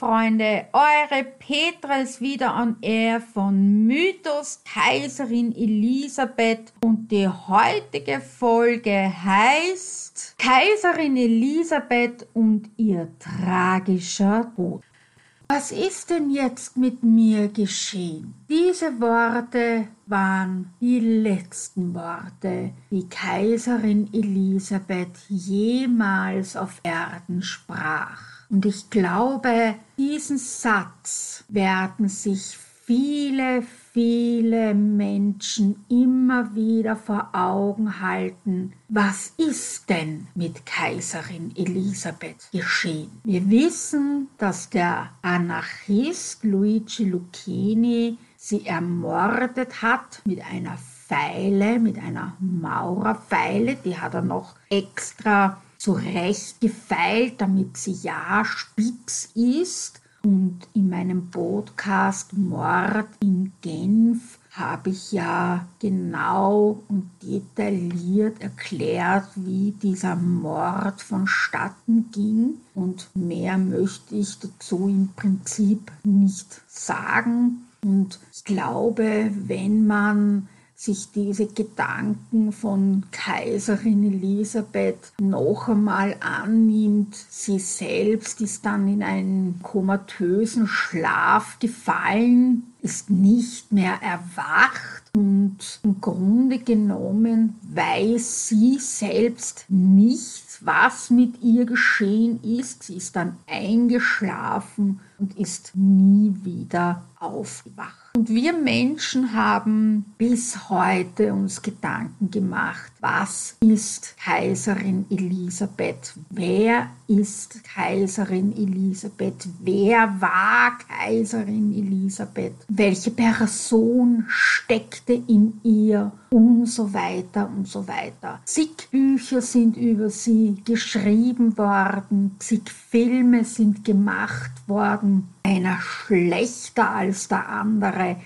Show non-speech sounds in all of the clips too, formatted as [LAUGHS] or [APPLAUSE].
Freunde, eure Petra ist wieder on air von Mythos Kaiserin Elisabeth und die heutige Folge heißt Kaiserin Elisabeth und ihr tragischer Tod. Was ist denn jetzt mit mir geschehen? Diese Worte waren die letzten Worte, die Kaiserin Elisabeth jemals auf Erden sprach. Und ich glaube, diesen Satz werden sich viele, viele Menschen immer wieder vor Augen halten. Was ist denn mit Kaiserin Elisabeth geschehen? Wir wissen, dass der Anarchist Luigi Lucchini sie ermordet hat mit einer Pfeile, mit einer Maurerpfeile. Die hat er noch extra zurecht gefeilt, damit sie ja spitz ist. Und in meinem Podcast Mord in Genf habe ich ja genau und detailliert erklärt, wie dieser Mord vonstatten ging. Und mehr möchte ich dazu im Prinzip nicht sagen. Und ich glaube, wenn man sich diese Gedanken von Kaiserin Elisabeth noch einmal annimmt. Sie selbst ist dann in einen komatösen Schlaf gefallen, ist nicht mehr erwacht und im Grunde genommen weiß sie selbst nicht, was mit ihr geschehen ist. Sie ist dann eingeschlafen und ist nie wieder aufgewacht. Und wir Menschen haben bis heute uns Gedanken gemacht, was ist Kaiserin Elisabeth? Wer ist Kaiserin Elisabeth? Wer war Kaiserin Elisabeth? Welche Person steckte in ihr? Und so weiter und so weiter. Zig Bücher sind über sie geschrieben worden, zig Filme sind gemacht worden, einer schlechter als der andere,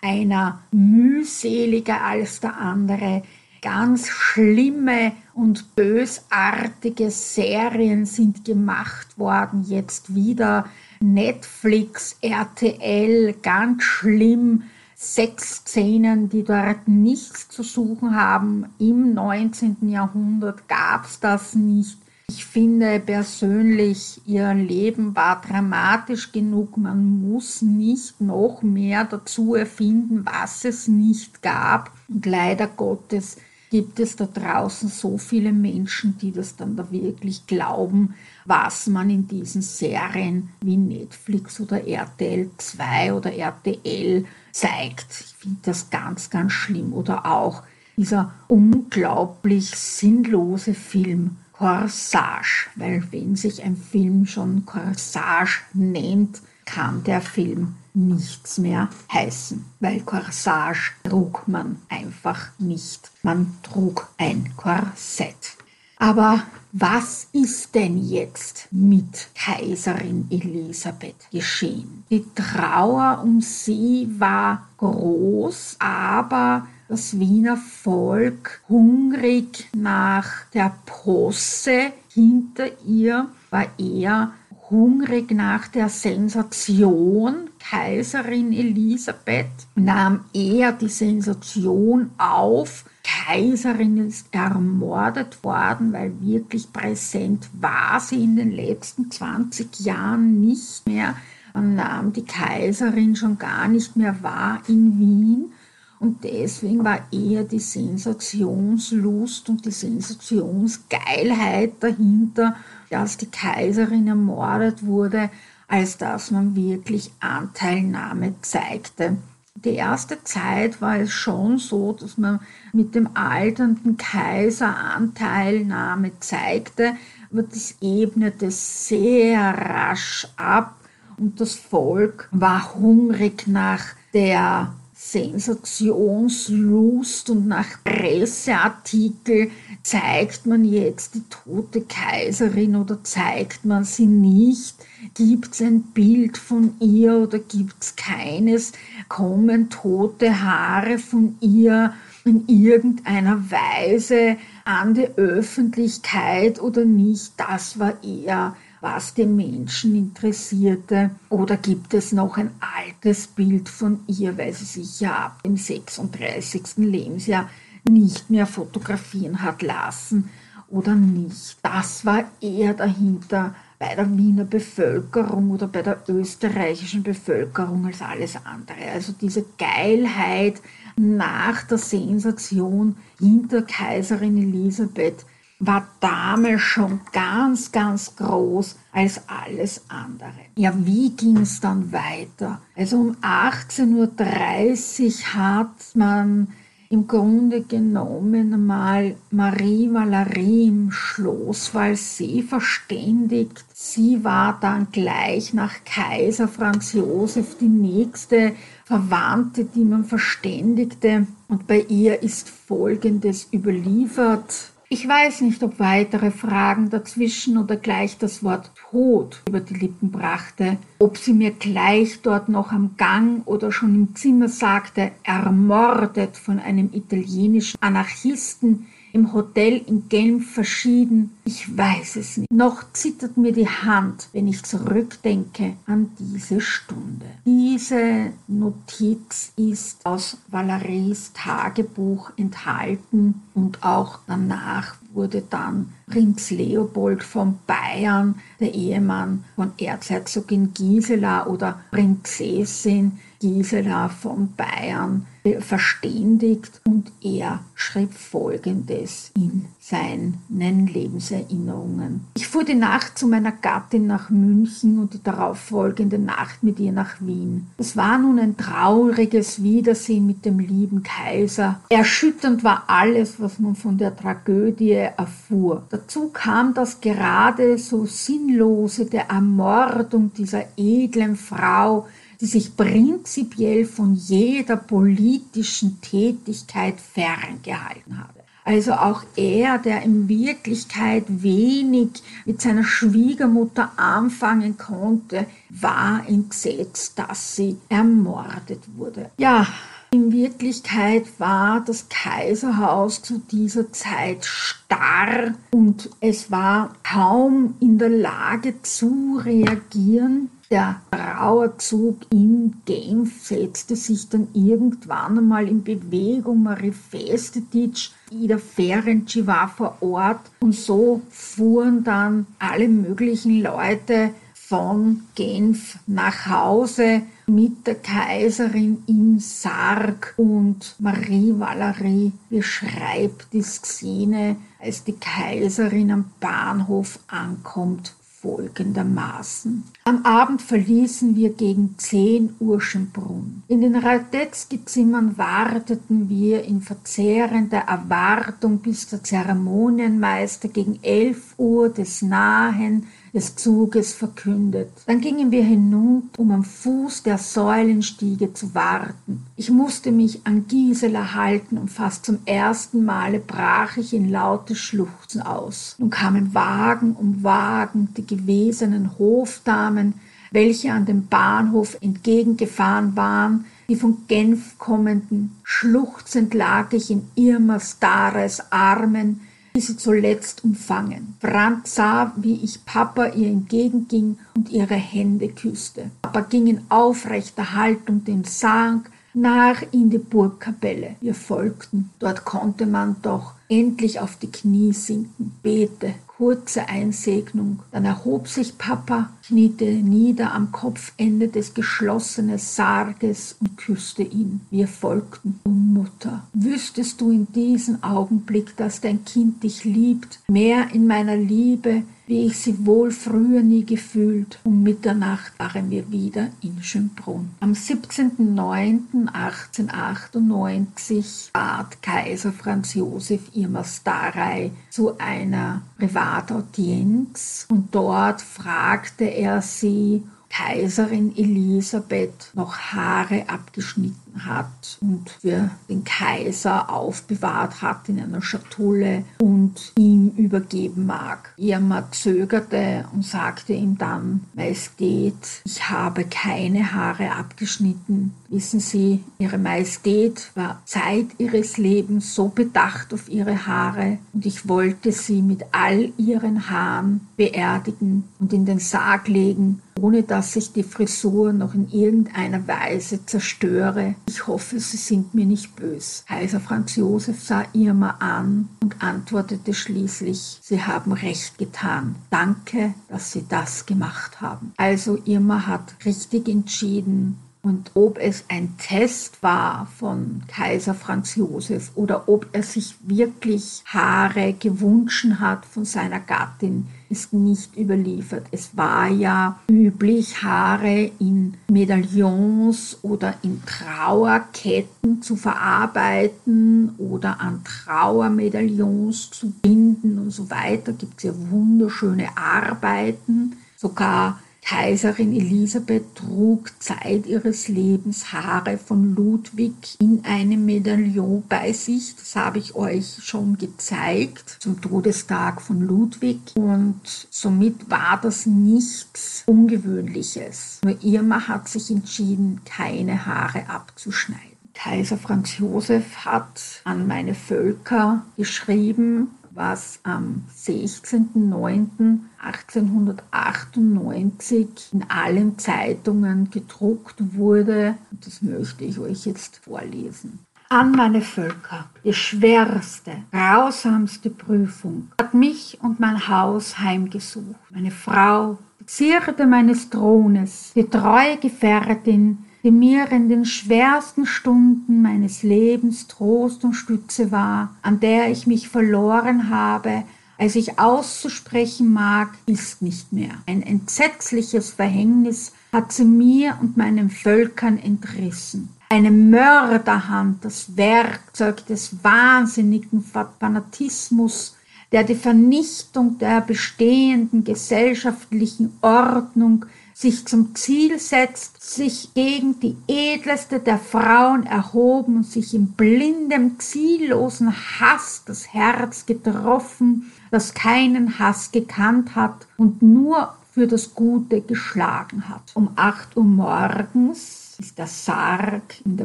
einer mühseliger als der andere. Ganz schlimme und bösartige Serien sind gemacht worden, jetzt wieder Netflix, RTL, ganz schlimm. Sechs Szenen, die dort nichts zu suchen haben. Im 19. Jahrhundert gab es das nicht. Ich finde persönlich, ihr Leben war dramatisch genug. Man muss nicht noch mehr dazu erfinden, was es nicht gab. Und leider Gottes gibt es da draußen so viele Menschen, die das dann da wirklich glauben, was man in diesen Serien wie Netflix oder RTL 2 oder RTL zeigt. Ich finde das ganz, ganz schlimm. Oder auch dieser unglaublich sinnlose Film Corsage, weil wenn sich ein Film schon Corsage nennt, kann der Film nichts mehr heißen, weil Corsage trug man einfach nicht. Man trug ein Korsett. Aber was ist denn jetzt mit Kaiserin Elisabeth geschehen? Die Trauer um sie war groß, aber das Wiener Volk hungrig nach der Posse hinter ihr, war eher hungrig nach der Sensation. Kaiserin Elisabeth nahm eher die Sensation auf. Kaiserin ist ermordet worden, weil wirklich präsent war sie in den letzten 20 Jahren nicht mehr. Man nahm die Kaiserin schon gar nicht mehr wahr in Wien. Und deswegen war eher die Sensationslust und die Sensationsgeilheit dahinter, dass die Kaiserin ermordet wurde, als dass man wirklich Anteilnahme zeigte. Die erste Zeit war es schon so, dass man mit dem alternden Kaiser Anteilnahme zeigte, aber das ebnete sehr rasch ab und das Volk war hungrig nach der Sensationslust und nach Presseartikel zeigt man jetzt die tote Kaiserin oder zeigt man sie nicht? Gibt es ein Bild von ihr oder gibt es keines? Kommen tote Haare von ihr in irgendeiner Weise an die Öffentlichkeit oder nicht? Das war eher was den Menschen interessierte? Oder gibt es noch ein altes Bild von ihr, weil sie sich ja ab dem 36. Lebensjahr nicht mehr fotografieren hat lassen oder nicht? Das war eher dahinter bei der Wiener Bevölkerung oder bei der österreichischen Bevölkerung als alles andere. Also diese Geilheit nach der Sensation hinter Kaiserin Elisabeth war damals schon ganz, ganz groß als alles andere. Ja, wie ging es dann weiter? Also um 18.30 Uhr hat man im Grunde genommen mal Marie Valerie im Schloss Walsee verständigt. Sie war dann gleich nach Kaiser Franz Josef die nächste Verwandte, die man verständigte. Und bei ihr ist Folgendes überliefert. Ich weiß nicht, ob weitere Fragen dazwischen oder gleich das Wort Tod über die Lippen brachte, ob sie mir gleich dort noch am Gang oder schon im Zimmer sagte, ermordet von einem italienischen Anarchisten, im Hotel in Genf verschieden? Ich weiß es nicht. Noch zittert mir die Hand, wenn ich zurückdenke an diese Stunde. Diese Notiz ist aus Valeries Tagebuch enthalten und auch danach wurde dann Prinz Leopold von Bayern, der Ehemann von Erzherzogin Gisela oder Prinzessin Gisela von Bayern, verständigt und er schrieb Folgendes in seinen Lebenserinnerungen. Ich fuhr die Nacht zu meiner Gattin nach München und die darauffolgende Nacht mit ihr nach Wien. Es war nun ein trauriges Wiedersehen mit dem lieben Kaiser. Erschütternd war alles, was man von der Tragödie erfuhr. Dazu kam das gerade so sinnlose der Ermordung dieser edlen Frau, die sich prinzipiell von jeder politischen Tätigkeit ferngehalten habe. Also auch er, der in Wirklichkeit wenig mit seiner Schwiegermutter anfangen konnte, war entsetzt, dass sie ermordet wurde. Ja, in Wirklichkeit war das Kaiserhaus zu dieser Zeit starr und es war kaum in der Lage zu reagieren der Trauerzug in Genf setzte sich dann irgendwann einmal in Bewegung. Marie Festetic, Ida Ferenczi war vor Ort und so fuhren dann alle möglichen Leute von Genf nach Hause mit der Kaiserin im Sarg und Marie Valerie beschreibt die Szene, als die Kaiserin am Bahnhof ankommt folgendermaßen. Am Abend verließen wir gegen 10 Uhr Schönbrunn. In den Radetzky-Zimmern warteten wir in verzehrender Erwartung, bis der Zeremonienmeister gegen 11 Uhr des nahen des Zuges verkündet. Dann gingen wir hinunter, um am Fuß der Säulenstiege zu warten. Ich musste mich an Gisela halten und fast zum ersten Male brach ich in lautes Schluchzen aus. Nun kamen Wagen um Wagen, die gewesenen Hofdamen, welche an dem Bahnhof entgegengefahren waren, die von Genf kommenden. Schluchzend lag ich in Irma Stares Armen, die sie zuletzt umfangen. Franz sah, wie ich Papa ihr entgegenging und ihre Hände küsste. Papa ging in aufrechter Haltung den Sarg nach in die Burgkapelle. Wir folgten. Dort konnte man doch endlich auf die Knie sinken. Bete, kurze Einsegnung. Dann erhob sich Papa, kniete nieder am Kopfende des geschlossenen Sarges und küsste ihn. Wir folgten. O Mutter, wüsstest du in diesem Augenblick, dass dein Kind dich liebt, mehr in meiner Liebe, wie ich sie wohl früher nie gefühlt. Um Mitternacht waren wir wieder in Schönbrunn. Am 17.09.1898 bat Kaiser Franz Josef Irma Starey zu einer Privataudienz und dort fragte er sie, Kaiserin Elisabeth noch Haare abgeschnitten hat und für den Kaiser aufbewahrt hat in einer Schatulle und ihm übergeben mag. Irma zögerte und sagte ihm dann, Majestät, ich habe keine Haare abgeschnitten. Wissen Sie, Ihre Majestät war Zeit ihres Lebens so bedacht auf ihre Haare und ich wollte sie mit all ihren Haaren beerdigen und in den Sarg legen, ohne dass ich die Frisur noch in irgendeiner Weise zerstöre. Ich hoffe, Sie sind mir nicht bös. Kaiser Franz Josef sah Irma an und antwortete schließlich, Sie haben recht getan. Danke, dass Sie das gemacht haben. Also Irma hat richtig entschieden, und ob es ein Test war von Kaiser Franz Josef oder ob er sich wirklich Haare gewünscht hat von seiner Gattin, ist nicht überliefert. Es war ja üblich, Haare in Medaillons oder in Trauerketten zu verarbeiten oder an Trauermedaillons zu binden und so weiter. Gibt es ja wunderschöne Arbeiten. Sogar Kaiserin Elisabeth trug Zeit ihres Lebens Haare von Ludwig in einem Medaillon bei sich. Das habe ich euch schon gezeigt zum Todestag von Ludwig. Und somit war das nichts Ungewöhnliches. Nur Irma hat sich entschieden, keine Haare abzuschneiden. Kaiser Franz Josef hat an meine Völker geschrieben, was am 16.09.1898 in allen Zeitungen gedruckt wurde. Das möchte ich euch jetzt vorlesen. An meine Völker, die schwerste, grausamste Prüfung hat mich und mein Haus heimgesucht. Meine Frau, die Zierde meines Thrones, die treue Gefährtin, die mir in den schwersten Stunden meines Lebens Trost und Stütze war, an der ich mich verloren habe, als ich auszusprechen mag, ist nicht mehr. Ein entsetzliches Verhängnis hat sie mir und meinen Völkern entrissen. Eine Mörderhand, das Werkzeug des wahnsinnigen Fanatismus, der die Vernichtung der bestehenden gesellschaftlichen Ordnung sich zum Ziel setzt, sich gegen die edleste der Frauen erhoben und sich in blindem, ziellosen Hass das Herz getroffen, das keinen Hass gekannt hat und nur für das Gute geschlagen hat. Um acht Uhr morgens ist der Sarg in der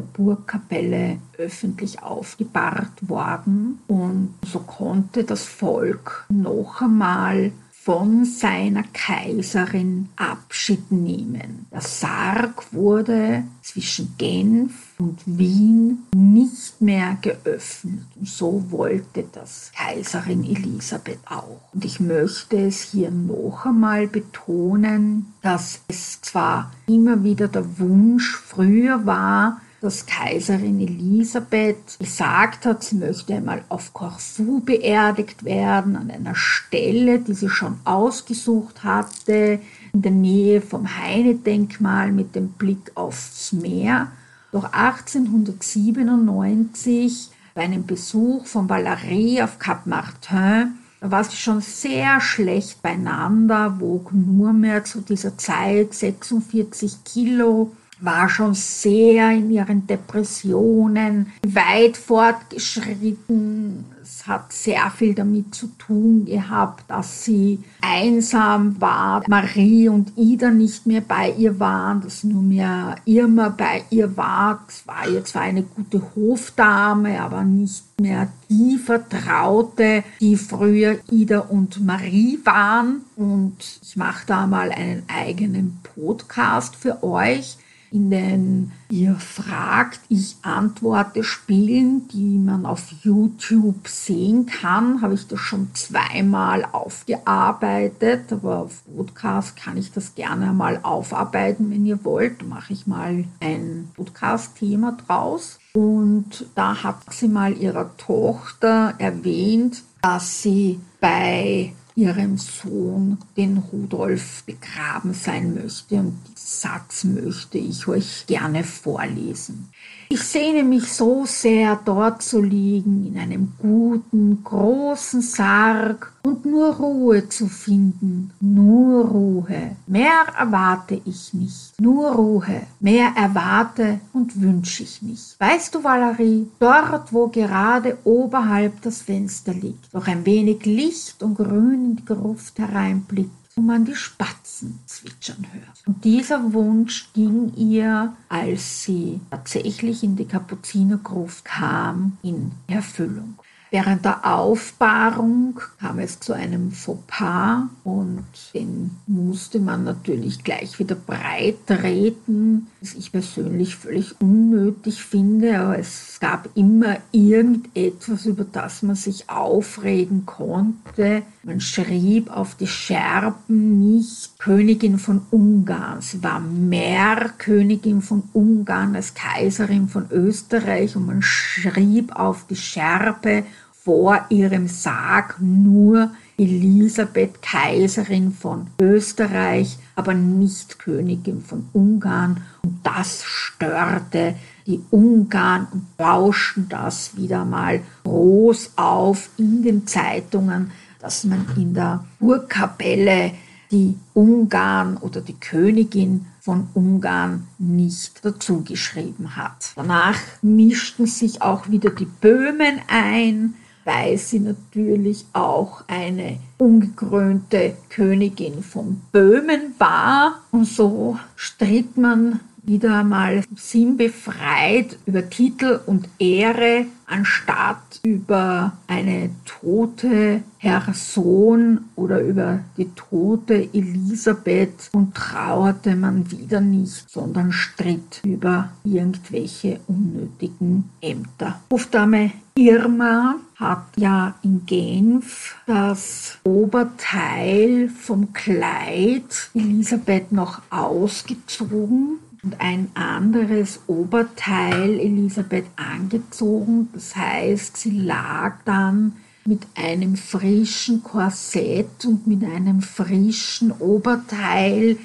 Burgkapelle öffentlich aufgebahrt worden und so konnte das Volk noch einmal von seiner Kaiserin Abschied nehmen. Der Sarg wurde zwischen Genf und Wien nicht mehr geöffnet. Und so wollte das Kaiserin Elisabeth auch. Und ich möchte es hier noch einmal betonen, dass es zwar immer wieder der Wunsch früher war, dass Kaiserin Elisabeth gesagt hat, sie möchte einmal auf Korfu beerdigt werden, an einer Stelle, die sie schon ausgesucht hatte, in der Nähe vom Heine-Denkmal mit dem Blick aufs Meer. Doch 1897 bei einem Besuch von Valerie auf Cap Martin da war sie schon sehr schlecht beieinander, wog nur mehr zu dieser Zeit 46 Kilo war schon sehr in ihren Depressionen weit fortgeschritten. Es hat sehr viel damit zu tun gehabt, dass sie einsam war. Marie und Ida nicht mehr bei ihr waren, dass nur mehr Irma bei ihr war. Es war ihr zwar eine gute Hofdame, aber nicht mehr die Vertraute, die früher Ida und Marie waren. Und ich mache da mal einen eigenen Podcast für euch in den ihr fragt, ich antworte Spielen, die man auf YouTube sehen kann, habe ich das schon zweimal aufgearbeitet, aber auf Podcast kann ich das gerne mal aufarbeiten, wenn ihr wollt. Mache ich mal ein Podcast-Thema draus. Und da hat sie mal ihrer Tochter erwähnt, dass sie bei ihrem Sohn, den Rudolf, begraben sein möchte. Und diesen Satz möchte ich euch gerne vorlesen. Ich sehne mich so sehr, dort zu liegen, in einem guten, großen Sarg und nur Ruhe zu finden, nur Ruhe. Mehr erwarte ich nicht, nur Ruhe. Mehr erwarte und wünsche ich nicht. Weißt du, Valerie, dort, wo gerade oberhalb das Fenster liegt, noch ein wenig Licht und Grün in die Gruft hereinblickt, wo man die Spatzen zwitschern hört. Und dieser Wunsch ging ihr, als sie tatsächlich in die Kapuzinergruft kam, in Erfüllung. Während der Aufbahrung kam es zu einem Fauxpas und den musste man natürlich gleich wieder breit treten, was ich persönlich völlig unnötig finde, aber es gab immer irgendetwas, über das man sich aufregen konnte. Man schrieb auf die Scherben nicht Königin von Ungarn. Sie war mehr Königin von Ungarn als Kaiserin von Österreich und man schrieb auf die Scherbe vor ihrem Sarg nur Elisabeth, Kaiserin von Österreich, aber nicht Königin von Ungarn. Und das störte die Ungarn und bauschten das wieder mal groß auf in den Zeitungen, dass man in der Burgkapelle die Ungarn oder die Königin von Ungarn nicht dazu geschrieben hat. Danach mischten sich auch wieder die Böhmen ein, weil sie natürlich auch eine ungekrönte Königin von Böhmen war. Und so stritt man wieder einmal sinnbefreit über Titel und Ehre, anstatt über eine tote Person oder über die tote Elisabeth und trauerte man wieder nicht, sondern stritt über irgendwelche unnötigen Ämter. Hofdame Irma hat ja in Genf das Oberteil vom Kleid Elisabeth noch ausgezogen und ein anderes Oberteil Elisabeth angezogen. Das heißt, sie lag dann mit einem frischen Korsett und mit einem frischen Oberteil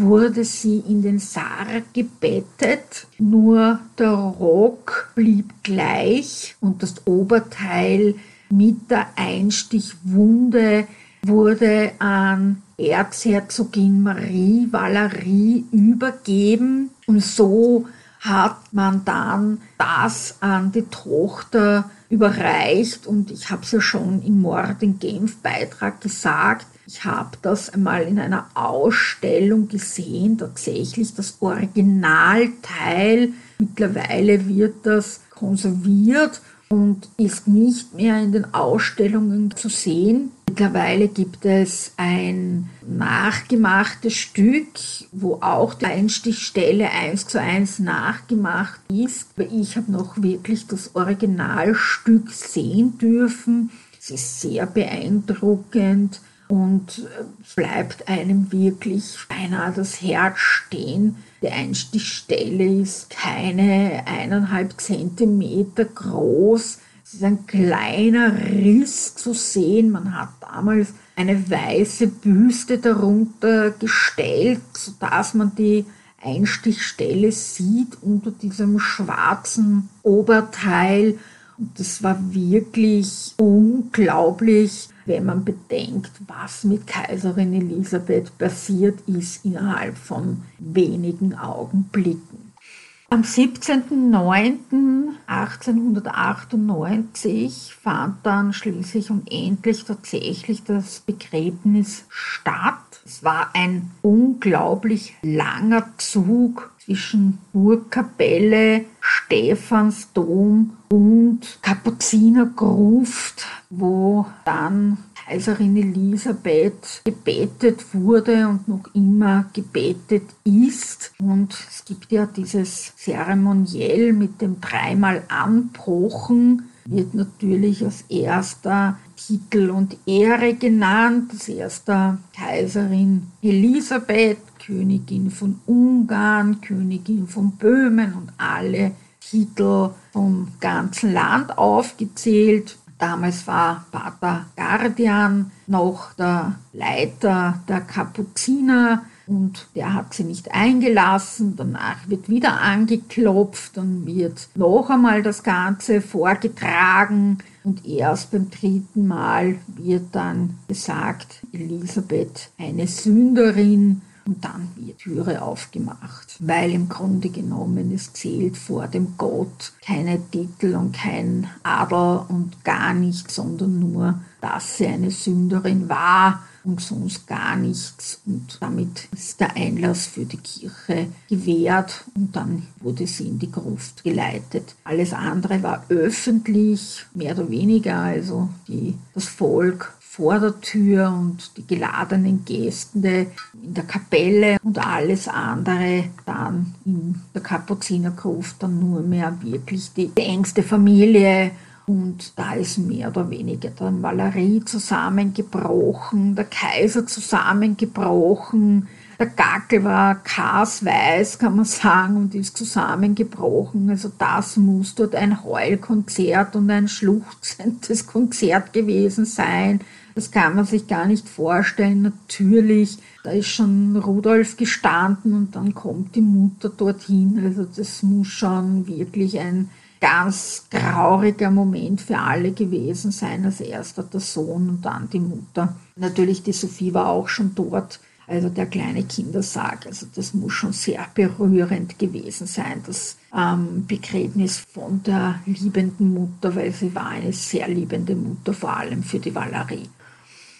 wurde sie in den Sarg gebettet, nur der Rock blieb gleich und das Oberteil mit der Einstichwunde wurde an Erzherzogin Marie Valerie übergeben und so hat man dann das an die Tochter überreicht und ich habe es ja schon im Mord in Genf Beitrag gesagt, ich habe das einmal in einer Ausstellung gesehen, tatsächlich das Originalteil. Mittlerweile wird das konserviert und ist nicht mehr in den Ausstellungen zu sehen. Mittlerweile gibt es ein nachgemachtes Stück, wo auch die Einstichstelle eins zu eins nachgemacht ist. Ich habe noch wirklich das Originalstück sehen dürfen. Es ist sehr beeindruckend und es bleibt einem wirklich beinahe das Herz stehen. Die Einstichstelle ist keine eineinhalb Zentimeter groß. Es ist ein kleiner Riss zu sehen. Man hat damals eine weiße Büste darunter gestellt, sodass man die Einstichstelle sieht unter diesem schwarzen Oberteil. Und das war wirklich unglaublich wenn man bedenkt, was mit Kaiserin Elisabeth passiert ist innerhalb von wenigen Augenblicken. Am 17.09.1898 fand dann schließlich und endlich tatsächlich das Begräbnis statt. Es war ein unglaublich langer Zug zwischen Burgkapelle, Stephansdom und Kapuzinergruft, wo dann Kaiserin Elisabeth gebetet wurde und noch immer gebetet ist. Und es gibt ja dieses Zeremoniell mit dem dreimal Anbrochen, wird natürlich als erster Titel und Ehre genannt, als erster Kaiserin Elisabeth, Königin von Ungarn, Königin von Böhmen und alle Titel vom ganzen Land aufgezählt. Damals war Pater Guardian noch der Leiter der Kapuziner und der hat sie nicht eingelassen. Danach wird wieder angeklopft, dann wird noch einmal das Ganze vorgetragen. Und erst beim dritten Mal wird dann gesagt, Elisabeth eine Sünderin. Und dann wird Türe aufgemacht, weil im Grunde genommen es zählt vor dem Gott keine Titel und kein Adel und gar nichts, sondern nur, dass sie eine Sünderin war und sonst gar nichts. Und damit ist der Einlass für die Kirche gewährt und dann wurde sie in die Gruft geleitet. Alles andere war öffentlich, mehr oder weniger, also die, das Volk vor der Tür und die geladenen Gäste in der Kapelle und alles andere dann in der Kapuzinergruft, dann nur mehr wirklich die engste Familie und da ist mehr oder weniger dann Valerie zusammengebrochen, der Kaiser zusammengebrochen, der Gackel war kasweiß, kann man sagen, und ist zusammengebrochen. Also das muss dort ein Heulkonzert und ein schluchzendes [LAUGHS] Konzert gewesen sein. Das kann man sich gar nicht vorstellen. Natürlich, da ist schon Rudolf gestanden und dann kommt die Mutter dorthin. Also das muss schon wirklich ein ganz trauriger Moment für alle gewesen sein. Als erster der Sohn und dann die Mutter. Natürlich, die Sophie war auch schon dort. Also der kleine Kindersarg, also das muss schon sehr berührend gewesen sein, das ähm, Begräbnis von der liebenden Mutter, weil sie war eine sehr liebende Mutter, vor allem für die Valerie.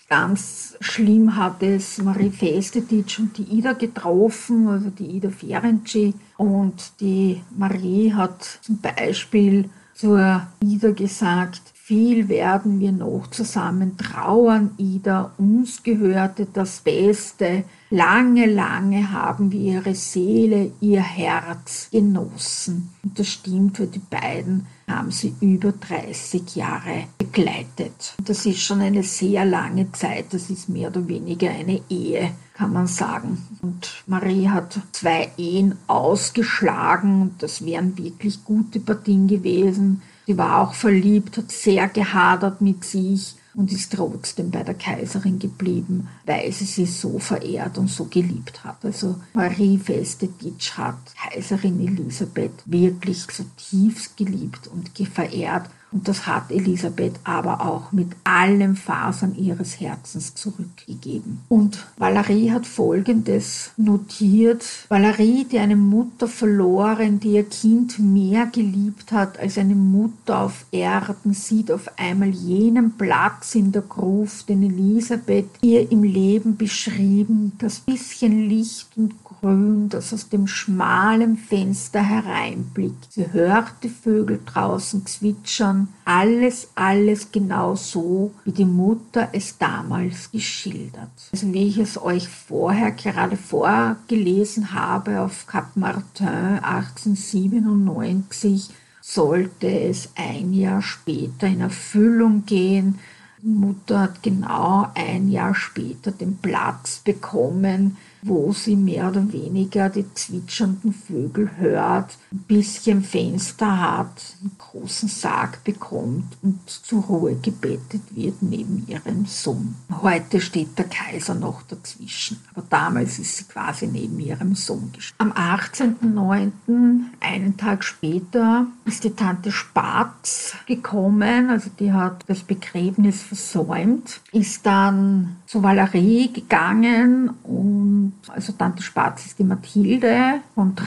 Ganz schlimm hat es Marie Festetic und die Ida getroffen, also die Ida Ferenczi. Und die Marie hat zum Beispiel zur Ida gesagt, viel werden wir noch zusammen trauern, Ida, uns gehörte das Beste. Lange, lange haben wir ihre Seele, ihr Herz genossen. Und das stimmt für die beiden, haben sie über 30 Jahre begleitet. Das ist schon eine sehr lange Zeit, das ist mehr oder weniger eine Ehe, kann man sagen. Und Marie hat zwei Ehen ausgeschlagen das wären wirklich gute Partien gewesen. Sie war auch verliebt, hat sehr gehadert mit sich und ist trotzdem bei der Kaiserin geblieben, weil sie sie so verehrt und so geliebt hat. Also Marie Festetitsch hat Kaiserin Elisabeth wirklich zutiefst geliebt und verehrt und das hat Elisabeth aber auch mit allen Fasern ihres Herzens zurückgegeben. Und Valerie hat Folgendes notiert. Valerie, die eine Mutter verloren, die ihr Kind mehr geliebt hat als eine Mutter auf Erden, sieht auf einmal jenen Platz in der Gruft, den Elisabeth ihr im Leben beschrieben, das bisschen Licht und Grün, das aus dem schmalen Fenster hereinblickt. Sie hört die Vögel draußen zwitschern, alles, alles genau so, wie die Mutter es damals geschildert. Also wie ich es euch vorher gerade vorgelesen habe auf Cap Martin 1897, sollte es ein Jahr später in Erfüllung gehen. Die Mutter hat genau ein Jahr später den Platz bekommen, wo sie mehr oder weniger die zwitschernden Vögel hört, ein bisschen Fenster hat, einen großen Sarg bekommt und zur Ruhe gebettet wird neben ihrem Sohn. Heute steht der Kaiser noch dazwischen, aber damals ist sie quasi neben ihrem Sohn gestanden. Am 18.09., einen Tag später, ist die Tante Spatz gekommen, also die hat das Begräbnis versäumt, ist dann zu Valerie gegangen und also Tante Spatz ist die Mathilde und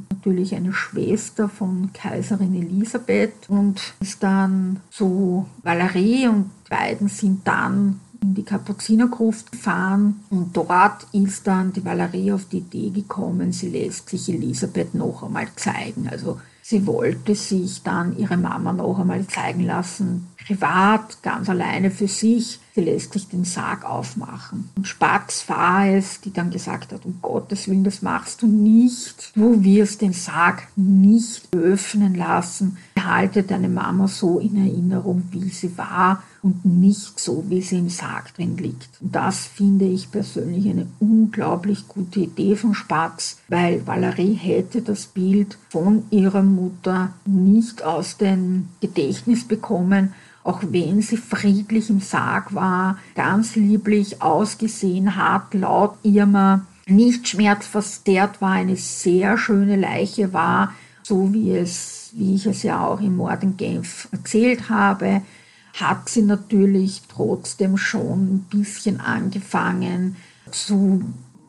natürlich eine Schwester von Kaiserin Elisabeth und ist dann zu Valerie und die beiden sind dann in die Kapuzinergruft gefahren und dort ist dann die Valerie auf die Idee gekommen, sie lässt sich Elisabeth noch einmal zeigen. Also sie wollte sich dann ihre Mama noch einmal zeigen lassen, privat, ganz alleine für sich. Sie lässt sich den Sarg aufmachen. Und Spatz war es, die dann gesagt hat, um Gottes Willen, das machst du nicht. Du wirst den Sarg nicht öffnen lassen. Behalte deine Mama so in Erinnerung, wie sie war und nicht so, wie sie im Sarg drin liegt. Und das finde ich persönlich eine unglaublich gute Idee von Spatz, weil Valerie hätte das Bild von ihrer Mutter nicht aus dem Gedächtnis bekommen, auch wenn sie friedlich im Sarg war, ganz lieblich ausgesehen hat, laut Irma nicht schmerzverstärkt war, eine sehr schöne Leiche war, so wie es, wie ich es ja auch im Mord in Genf erzählt habe, hat sie natürlich trotzdem schon ein bisschen angefangen zu,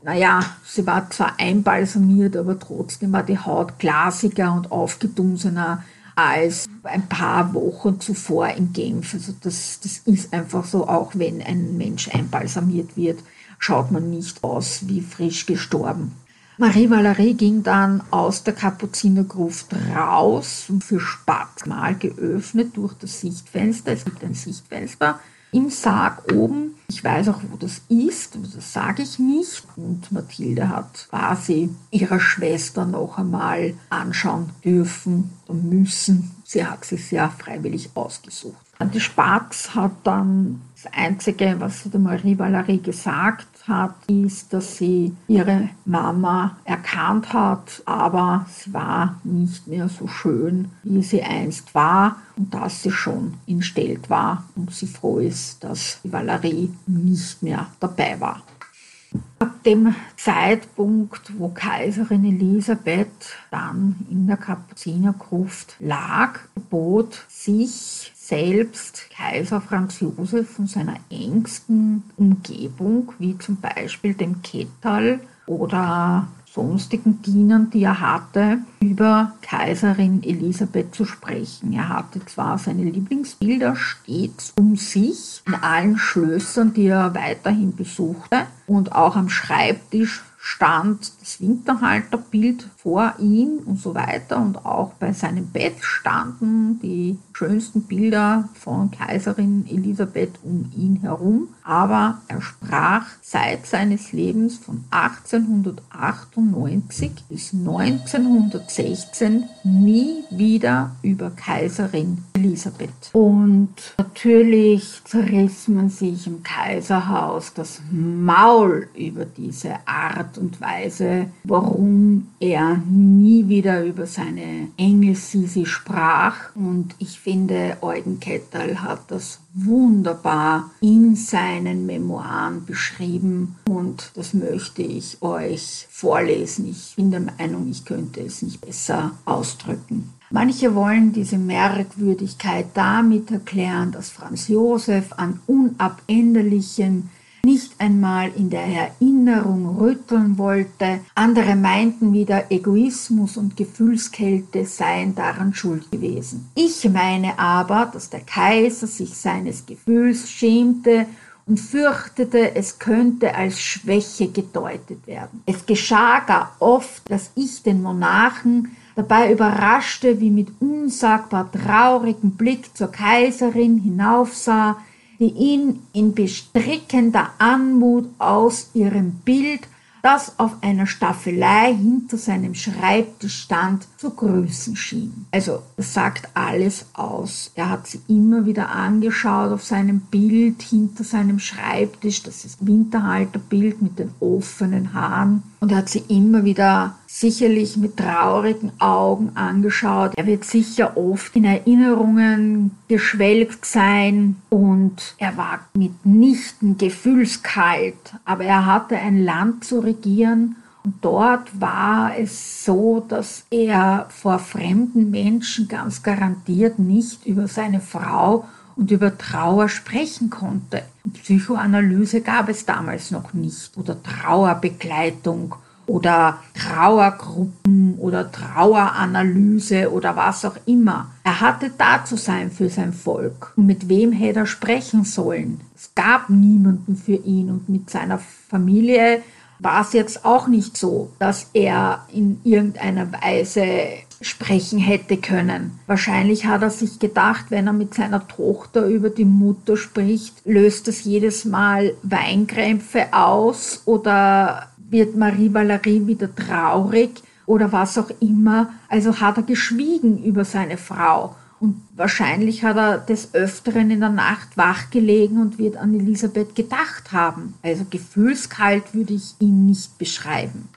naja, sie war zwar einbalsamiert, aber trotzdem war die Haut glasiger und aufgedunsener als ein paar Wochen zuvor in Genf. Also das, das ist einfach so, auch wenn ein Mensch einbalsamiert wird, schaut man nicht aus wie frisch gestorben. Marie Valerie ging dann aus der Kapuzinergruft raus und für Spatz mal geöffnet durch das Sichtfenster. Es gibt ein Sichtfenster im Sarg oben. Ich weiß auch, wo das ist, aber das sage ich nicht. Und Mathilde hat quasi ihrer Schwester noch einmal anschauen dürfen und müssen. Sie hat sich sehr freiwillig ausgesucht. Die Spatz hat dann das Einzige, was sie der Marie Valerie gesagt hat, ist, dass sie ihre Mama erkannt hat, aber sie war nicht mehr so schön, wie sie einst war und dass sie schon entstellt war und sie froh ist, dass die Valerie nicht mehr dabei war. Ab dem Zeitpunkt, wo Kaiserin Elisabeth dann in der Kapuzinergruft lag, bot sich selbst Kaiser Franz Josef von seiner engsten Umgebung, wie zum Beispiel dem Kettal oder sonstigen Dienern, die er hatte, über Kaiserin Elisabeth zu sprechen. Er hatte zwar seine Lieblingsbilder stets um sich in allen Schlössern, die er weiterhin besuchte und auch am Schreibtisch stand das Winterhalterbild vor ihm und so weiter. Und auch bei seinem Bett standen die schönsten Bilder von Kaiserin Elisabeth um ihn herum. Aber er sprach seit seines Lebens von 1898 bis 1916 nie wieder über Kaiserin Elisabeth. Und natürlich zerriss man sich im Kaiserhaus das Maul über diese Art und Weise, warum er nie wieder über seine Engel Sisi sprach. Und ich finde, Eugen Ketterl hat das wunderbar in seinen Memoiren beschrieben und das möchte ich euch vorlesen. Ich bin der Meinung, ich könnte es nicht besser ausdrücken. Manche wollen diese Merkwürdigkeit damit erklären, dass Franz Josef an unabänderlichem nicht einmal in der Erinnerung rütteln wollte. Andere meinten wieder, Egoismus und Gefühlskälte seien daran schuld gewesen. Ich meine aber, dass der Kaiser sich seines Gefühls schämte und fürchtete, es könnte als Schwäche gedeutet werden. Es geschah gar oft, dass ich den Monarchen dabei überraschte, wie mit unsagbar traurigem Blick zur Kaiserin hinaufsah, die ihn in bestrickender Anmut aus ihrem Bild, das auf einer Staffelei hinter seinem Schreibtisch stand, zu grüßen schien. Also das sagt alles aus. Er hat sie immer wieder angeschaut auf seinem Bild hinter seinem Schreibtisch, das ist Winterhalterbild mit den offenen Haaren. Und er hat sie immer wieder sicherlich mit traurigen Augen angeschaut. Er wird sicher oft in Erinnerungen geschwelgt sein. Und er war mitnichten gefühlskalt, aber er hatte ein Land zu regieren. Und dort war es so, dass er vor fremden Menschen ganz garantiert nicht über seine Frau und über Trauer sprechen konnte. Psychoanalyse gab es damals noch nicht oder Trauerbegleitung oder Trauergruppen oder Traueranalyse oder was auch immer. Er hatte da zu sein für sein Volk. Und mit wem hätte er sprechen sollen? Es gab niemanden für ihn und mit seiner Familie war es jetzt auch nicht so, dass er in irgendeiner Weise sprechen hätte können. Wahrscheinlich hat er sich gedacht, wenn er mit seiner Tochter über die Mutter spricht, löst das jedes Mal Weinkrämpfe aus oder wird Marie Valerie wieder traurig oder was auch immer. Also hat er geschwiegen über seine Frau. Und wahrscheinlich hat er des Öfteren in der Nacht wachgelegen und wird an Elisabeth gedacht haben. Also gefühlskalt würde ich ihn nicht beschreiben.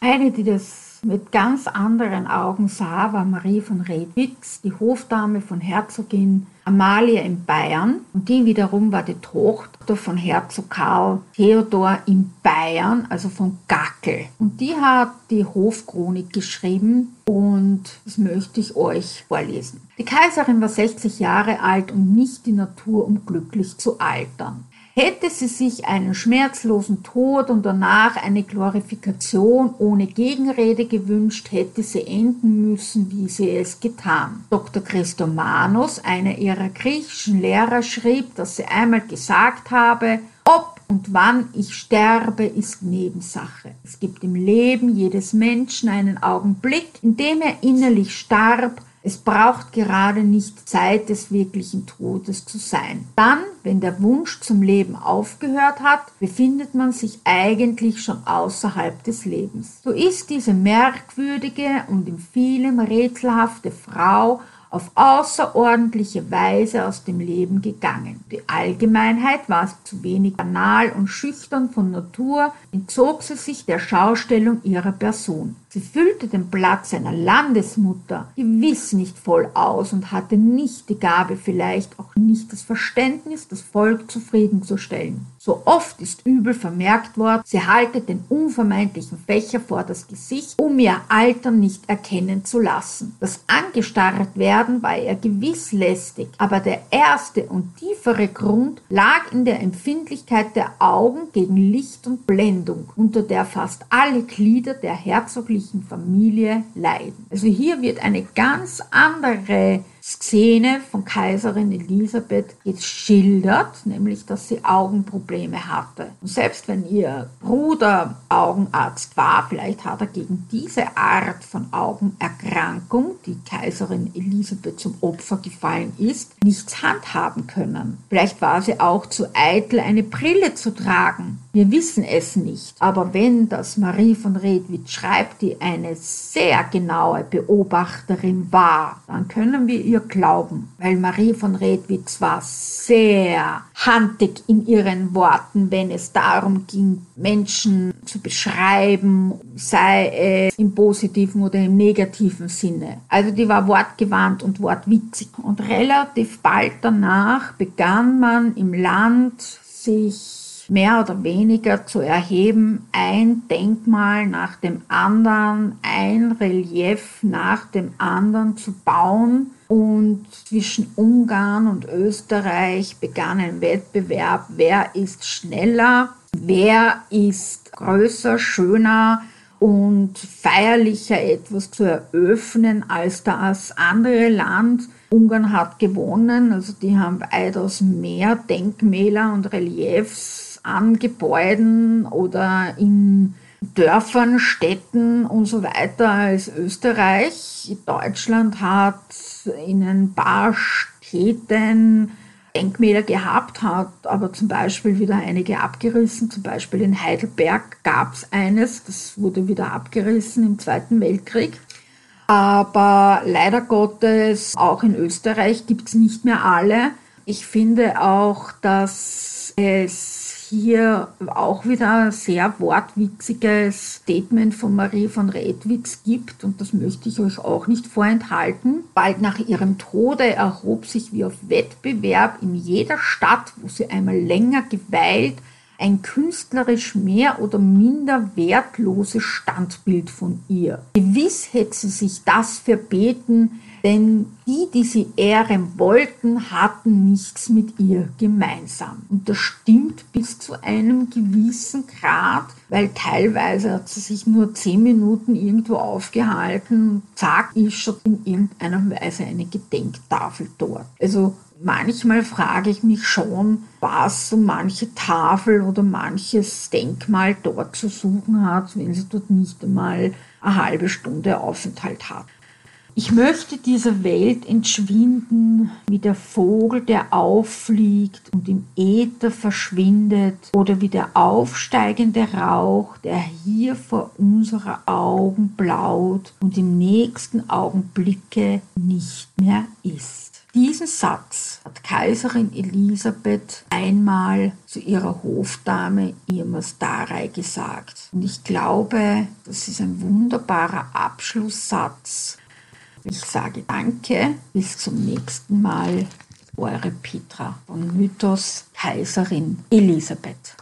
Eine, die das mit ganz anderen Augen sah, war Marie von Redwitz, die Hofdame von Herzogin Amalia in Bayern und die wiederum war die Tochter von Herzog Karl Theodor in Bayern, also von Gackel. Und die hat die Hofchronik geschrieben und das möchte ich euch vorlesen. Die Kaiserin war 60 Jahre alt und nicht die Natur, um glücklich zu altern. Hätte sie sich einen schmerzlosen Tod und danach eine Glorifikation ohne Gegenrede gewünscht, hätte sie enden müssen, wie sie es getan. Dr. Christomanos, einer ihrer griechischen Lehrer, schrieb, dass sie einmal gesagt habe, ob und wann ich sterbe, ist Nebensache. Es gibt im Leben jedes Menschen einen Augenblick, in dem er innerlich starb, es braucht gerade nicht Zeit des wirklichen Todes zu sein. Dann, wenn der Wunsch zum Leben aufgehört hat, befindet man sich eigentlich schon außerhalb des Lebens. So ist diese merkwürdige und in vielem rätselhafte Frau auf außerordentliche Weise aus dem Leben gegangen. Die Allgemeinheit war zu wenig banal und schüchtern von Natur, entzog sie sich der Schaustellung ihrer Person. Sie füllte den Platz einer Landesmutter gewiss nicht voll aus und hatte nicht die Gabe, vielleicht auch nicht das Verständnis, das Volk zufriedenzustellen. So oft ist übel vermerkt worden, sie haltet den unvermeidlichen Fächer vor das Gesicht, um ihr Alter nicht erkennen zu lassen. Das angestarrt werden war ihr gewiss lästig, aber der erste und tiefere Grund lag in der Empfindlichkeit der Augen gegen Licht und Blendung, unter der fast alle Glieder der herzoglichen Familie leiden. Also hier wird eine ganz andere Szene von Kaiserin Elisabeth geschildert, nämlich dass sie Augenprobleme hatte. Und selbst wenn ihr Bruder Augenarzt war, vielleicht hat er gegen diese Art von Augenerkrankung, die Kaiserin Elisabeth zum Opfer gefallen ist, nichts handhaben können. Vielleicht war sie auch zu eitel, eine Brille zu tragen. Wir wissen es nicht. Aber wenn das Marie von Redwitz schreibt, die eine sehr genaue Beobachterin war, dann können wir ihr glauben, weil Marie von Redwitz war sehr handig in ihren Worten, wenn es darum ging, Menschen zu beschreiben, sei es im positiven oder im negativen Sinne. Also die war wortgewandt und wortwitzig. Und relativ bald danach begann man im Land sich mehr oder weniger zu erheben, ein Denkmal nach dem anderen, ein Relief nach dem anderen zu bauen. Und zwischen Ungarn und Österreich begann ein Wettbewerb, wer ist schneller, wer ist größer, schöner und feierlicher etwas zu eröffnen als das andere Land. Ungarn hat gewonnen, also die haben weitaus mehr Denkmäler und Reliefs an Gebäuden oder in Dörfern, Städten und so weiter als Österreich. Deutschland hat in ein paar Städten Denkmäler gehabt, hat aber zum Beispiel wieder einige abgerissen. Zum Beispiel in Heidelberg gab es eines, das wurde wieder abgerissen im Zweiten Weltkrieg. Aber leider Gottes, auch in Österreich gibt es nicht mehr alle. Ich finde auch, dass es hier auch wieder ein sehr wortwitziges Statement von Marie von Redwitz gibt und das möchte ich euch auch nicht vorenthalten. Bald nach ihrem Tode erhob sich wie auf Wettbewerb in jeder Stadt, wo sie einmal länger geweilt, ein künstlerisch mehr oder minder wertloses Standbild von ihr. Gewiss hätte sie sich das verbeten, denn die, die sie ehren wollten, hatten nichts mit ihr gemeinsam. Und das stimmt bis zu einem gewissen Grad, weil teilweise hat sie sich nur zehn Minuten irgendwo aufgehalten und zack, ist schon in irgendeiner Weise eine Gedenktafel dort. Also manchmal frage ich mich schon, was so manche Tafel oder manches Denkmal dort zu suchen hat, wenn sie dort nicht einmal eine halbe Stunde Aufenthalt hat. Ich möchte dieser Welt entschwinden wie der Vogel, der auffliegt und im Äther verschwindet oder wie der aufsteigende Rauch, der hier vor unserer Augen blaut und im nächsten Augenblicke nicht mehr ist. Diesen Satz hat Kaiserin Elisabeth einmal zu ihrer Hofdame Irma Starei gesagt. Und ich glaube, das ist ein wunderbarer Abschlusssatz. Ich sage danke, bis zum nächsten Mal. Eure Petra von Mythos Kaiserin Elisabeth.